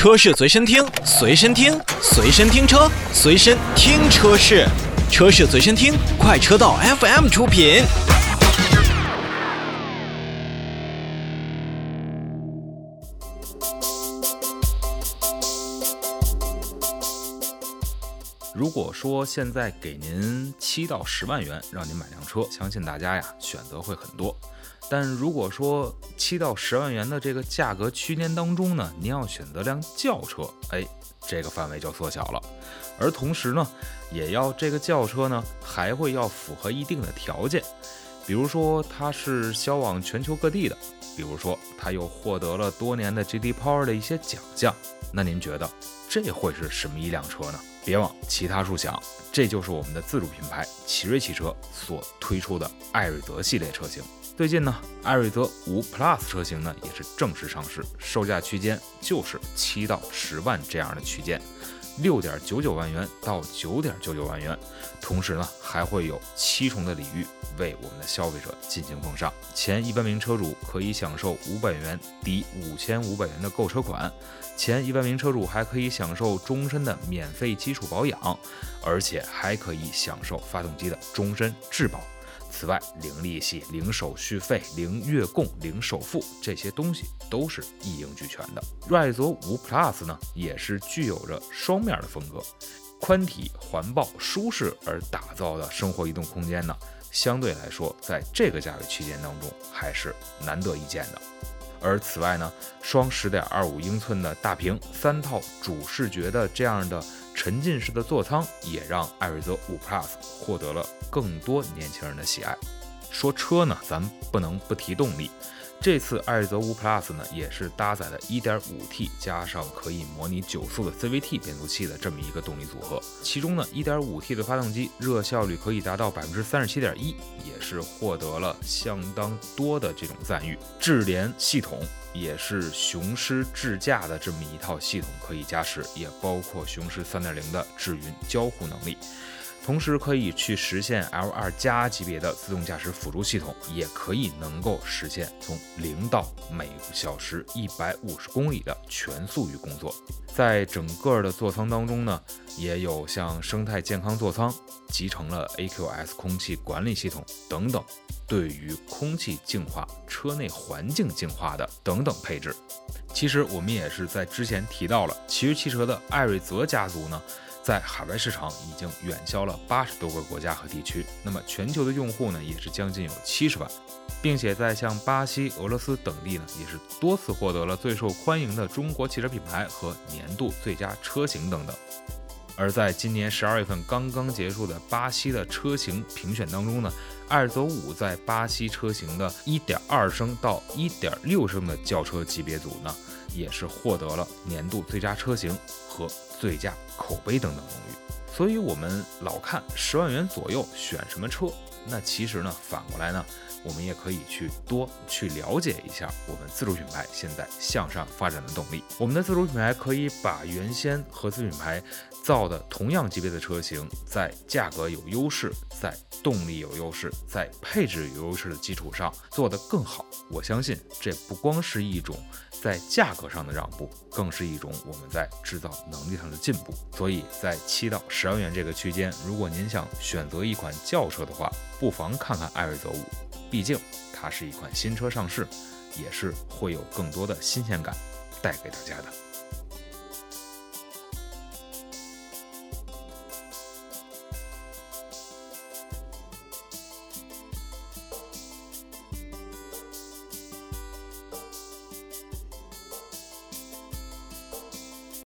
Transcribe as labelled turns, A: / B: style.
A: 车市随身听，随身听，随身听车，随身听车市，车市随身听，快车道 FM 出品。
B: 如果说现在给您七到十万元让您买辆车，相信大家呀选择会很多。但如果说七到十万元的这个价格区间当中呢，您要选择辆轿车，哎，这个范围就缩小了。而同时呢，也要这个轿车呢还会要符合一定的条件，比如说它是销往全球各地的，比如说它又获得了多年的 GD Power 的一些奖项。那您觉得这会是什么一辆车呢？别往其他处想，这就是我们的自主品牌奇瑞汽车所推出的艾瑞泽系列车型。最近呢，艾瑞泽五 Plus 车型呢也是正式上市，售价区间就是七到十万这样的区间，六点九九万元到九点九九万元。同时呢，还会有七重的礼遇为我们的消费者进行奉上。前一万名车主可以享受五百元抵五千五百元的购车款，前一万名车主还可以享受终身的免费基础保养，而且还可以享受发动机的终身质保。此外，零利息、零手续费、零月供、零首付这些东西都是一应俱全的。瑞泽五 Plus 呢，也是具有着双面的风格。宽体、环抱、舒适而打造的生活移动空间呢，相对来说，在这个价位区间当中还是难得一见的。而此外呢，双十点二五英寸的大屏、三套主视觉的这样的沉浸式的座舱，也让艾瑞泽五 Plus 获得了更多年轻人的喜爱。说车呢，咱不能不提动力。这次艾瑞泽五 Plus 呢，也是搭载了 1.5T 加上可以模拟九速的 CVT 变速器的这么一个动力组合。其中呢，1.5T 的发动机热效率可以达到百分之三十七点一，是获得了相当多的这种赞誉。智联系统也是雄狮智驾的这么一套系统可以加持，也包括雄狮三点零的智云交互能力。同时可以去实现 L2 加级别的自动驾驶辅助系统，也可以能够实现从零到每小时一百五十公里的全速域工作。在整个的座舱当中呢，也有像生态健康座舱，集成了 AQS 空气管理系统等等，对于空气净化、车内环境净化的等等配置。其实我们也是在之前提到了，奇瑞汽车的艾瑞泽家族呢。在海外市场已经远销了八十多个国家和地区，那么全球的用户呢也是将近有七十万，并且在像巴西、俄罗斯等地呢也是多次获得了最受欢迎的中国汽车品牌和年度最佳车型等等。而在今年十二月份刚刚结束的巴西的车型评选当中呢，艾尔泽五在巴西车型的1.2升到1.6升的轿车级别组呢，也是获得了年度最佳车型和最佳口碑等等荣誉。所以，我们老看十万元左右选什么车，那其实呢，反过来呢，我们也可以去多去了解一下我们自主品牌现在向上发展的动力。我们的自主品牌可以把原先合资品牌。造的同样级别的车型，在价格有优势，在动力有优势，在配置有优势的基础上做得更好。我相信这不光是一种在价格上的让步，更是一种我们在制造能力上的进步。所以在七到十万元这个区间，如果您想选择一款轿车的话，不妨看看艾瑞泽五，毕竟它是一款新车上市，也是会有更多的新鲜感带给大家的。